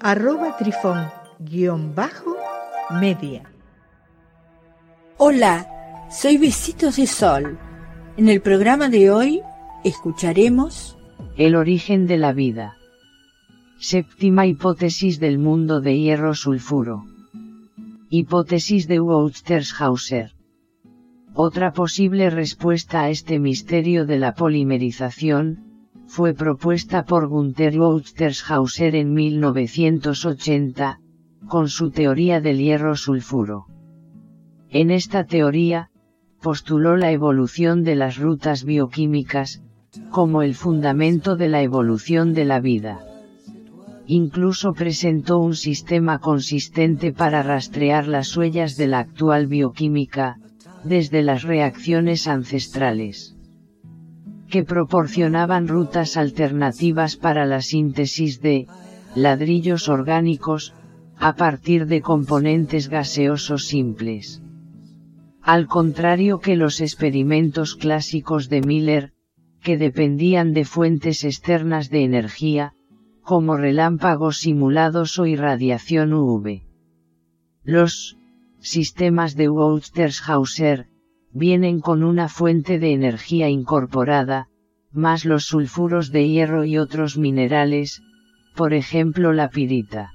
arroba trifón-media. Hola, soy Besitos de Sol. En el programa de hoy escucharemos El origen de la vida. Séptima hipótesis del mundo de hierro sulfuro. Hipótesis de Hauser. Otra posible respuesta a este misterio de la polimerización, fue propuesta por Gunther Hauser en 1980, con su teoría del hierro sulfuro. En esta teoría, postuló la evolución de las rutas bioquímicas, como el fundamento de la evolución de la vida. Incluso presentó un sistema consistente para rastrear las huellas de la actual bioquímica, desde las reacciones ancestrales que proporcionaban rutas alternativas para la síntesis de ladrillos orgánicos, a partir de componentes gaseosos simples. Al contrario que los experimentos clásicos de Miller, que dependían de fuentes externas de energía, como relámpagos simulados o irradiación UV. Los sistemas de Hauser vienen con una fuente de energía incorporada, más los sulfuros de hierro y otros minerales, por ejemplo la pirita.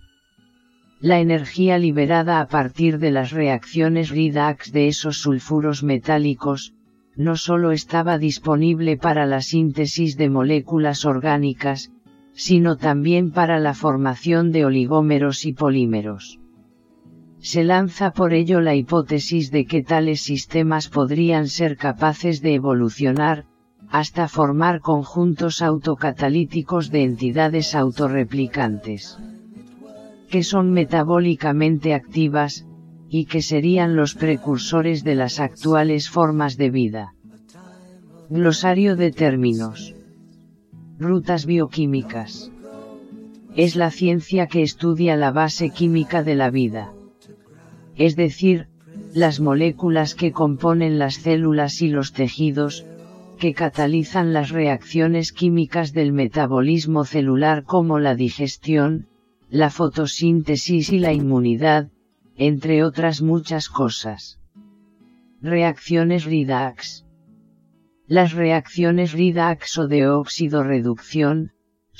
La energía liberada a partir de las reacciones redox de esos sulfuros metálicos, no solo estaba disponible para la síntesis de moléculas orgánicas, sino también para la formación de oligómeros y polímeros. Se lanza por ello la hipótesis de que tales sistemas podrían ser capaces de evolucionar, hasta formar conjuntos autocatalíticos de entidades autorreplicantes, que son metabólicamente activas, y que serían los precursores de las actuales formas de vida. Glosario de términos. Rutas bioquímicas. Es la ciencia que estudia la base química de la vida es decir, las moléculas que componen las células y los tejidos, que catalizan las reacciones químicas del metabolismo celular como la digestión, la fotosíntesis y la inmunidad, entre otras muchas cosas. Reacciones redox. Las reacciones redox o de óxido reducción,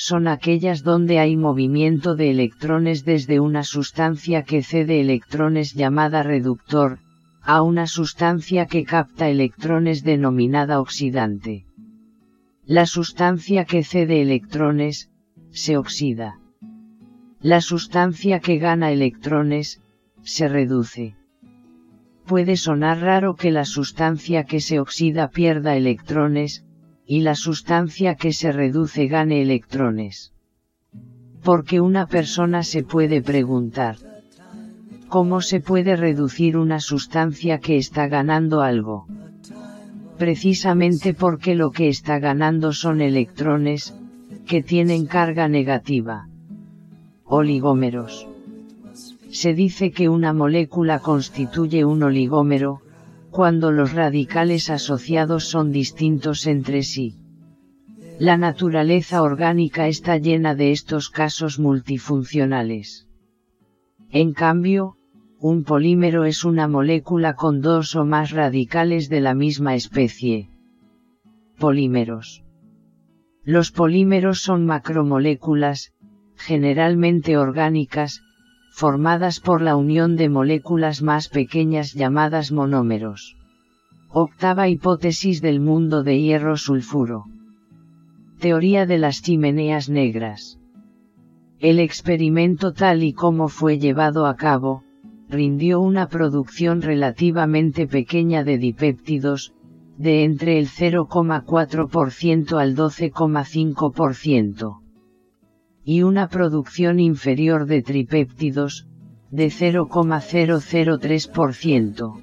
son aquellas donde hay movimiento de electrones desde una sustancia que cede electrones llamada reductor, a una sustancia que capta electrones denominada oxidante. La sustancia que cede electrones, se oxida. La sustancia que gana electrones, se reduce. Puede sonar raro que la sustancia que se oxida pierda electrones, y la sustancia que se reduce gane electrones. Porque una persona se puede preguntar, ¿cómo se puede reducir una sustancia que está ganando algo? Precisamente porque lo que está ganando son electrones, que tienen carga negativa. Oligómeros. Se dice que una molécula constituye un oligómero, cuando los radicales asociados son distintos entre sí. La naturaleza orgánica está llena de estos casos multifuncionales. En cambio, un polímero es una molécula con dos o más radicales de la misma especie. Polímeros. Los polímeros son macromoléculas, generalmente orgánicas, formadas por la unión de moléculas más pequeñas llamadas monómeros. Octava hipótesis del mundo de hierro sulfuro. Teoría de las chimeneas negras. El experimento tal y como fue llevado a cabo, rindió una producción relativamente pequeña de dipéptidos, de entre el 0,4% al 12,5% y una producción inferior de tripéptidos, de 0,003%.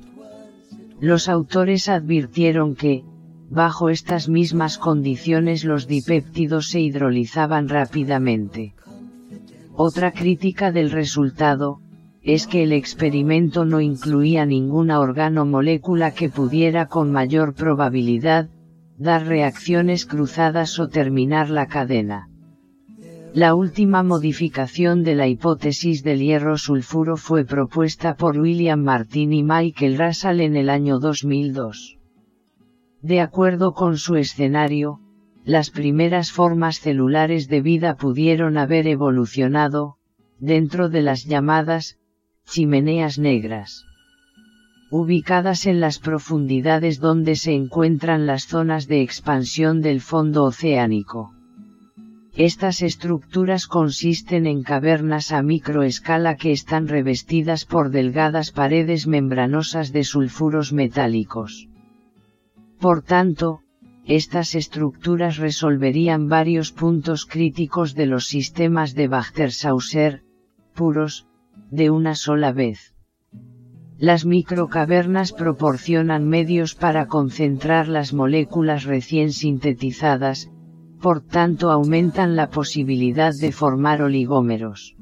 Los autores advirtieron que, bajo estas mismas condiciones los dipéptidos se hidrolizaban rápidamente. Otra crítica del resultado, es que el experimento no incluía ninguna organomolécula que pudiera con mayor probabilidad, dar reacciones cruzadas o terminar la cadena. La última modificación de la hipótesis del hierro sulfuro fue propuesta por William Martin y Michael Russell en el año 2002. De acuerdo con su escenario, las primeras formas celulares de vida pudieron haber evolucionado, dentro de las llamadas, chimeneas negras. Ubicadas en las profundidades donde se encuentran las zonas de expansión del fondo oceánico. Estas estructuras consisten en cavernas a microescala que están revestidas por delgadas paredes membranosas de sulfuros metálicos. Por tanto, estas estructuras resolverían varios puntos críticos de los sistemas de Bachter-Sauser, puros, de una sola vez. Las microcavernas proporcionan medios para concentrar las moléculas recién sintetizadas, por tanto aumentan la posibilidad de formar oligómeros.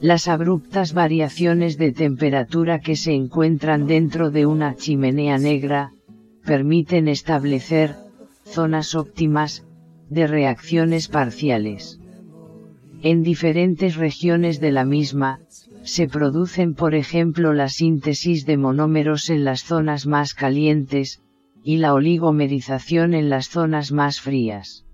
Las abruptas variaciones de temperatura que se encuentran dentro de una chimenea negra, permiten establecer, zonas óptimas, de reacciones parciales. En diferentes regiones de la misma, se producen por ejemplo la síntesis de monómeros en las zonas más calientes, y la oligomerización en las zonas más frías.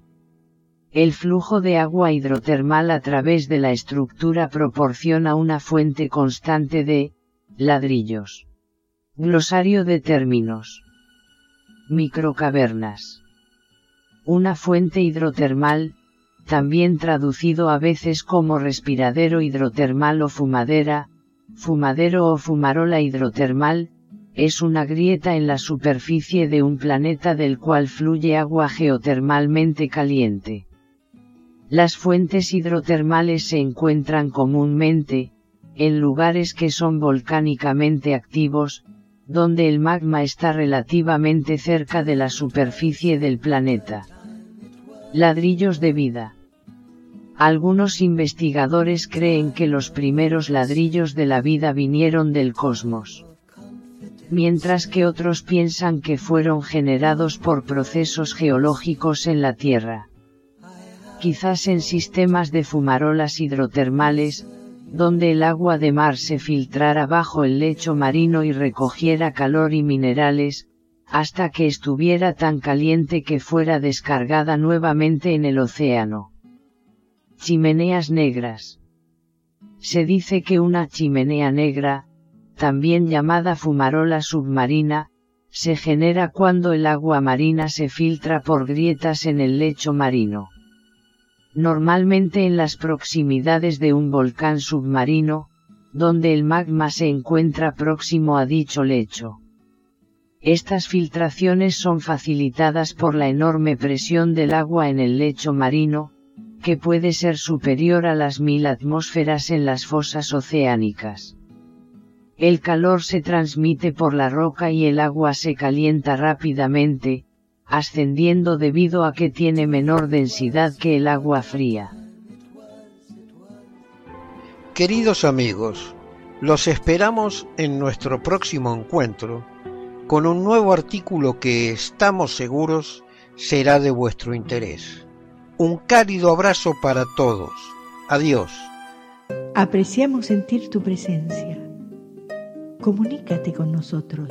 El flujo de agua hidrotermal a través de la estructura proporciona una fuente constante de ladrillos. Glosario de términos. Microcavernas. Una fuente hidrotermal, también traducido a veces como respiradero hidrotermal o fumadera, fumadero o fumarola hidrotermal, es una grieta en la superficie de un planeta del cual fluye agua geotermalmente caliente. Las fuentes hidrotermales se encuentran comúnmente, en lugares que son volcánicamente activos, donde el magma está relativamente cerca de la superficie del planeta. Ladrillos de vida. Algunos investigadores creen que los primeros ladrillos de la vida vinieron del cosmos. Mientras que otros piensan que fueron generados por procesos geológicos en la Tierra quizás en sistemas de fumarolas hidrotermales, donde el agua de mar se filtrara bajo el lecho marino y recogiera calor y minerales, hasta que estuviera tan caliente que fuera descargada nuevamente en el océano. Chimeneas negras. Se dice que una chimenea negra, también llamada fumarola submarina, se genera cuando el agua marina se filtra por grietas en el lecho marino normalmente en las proximidades de un volcán submarino, donde el magma se encuentra próximo a dicho lecho. Estas filtraciones son facilitadas por la enorme presión del agua en el lecho marino, que puede ser superior a las mil atmósferas en las fosas oceánicas. El calor se transmite por la roca y el agua se calienta rápidamente, ascendiendo debido a que tiene menor densidad que el agua fría. Queridos amigos, los esperamos en nuestro próximo encuentro con un nuevo artículo que estamos seguros será de vuestro interés. Un cálido abrazo para todos. Adiós. Apreciamos sentir tu presencia. Comunícate con nosotros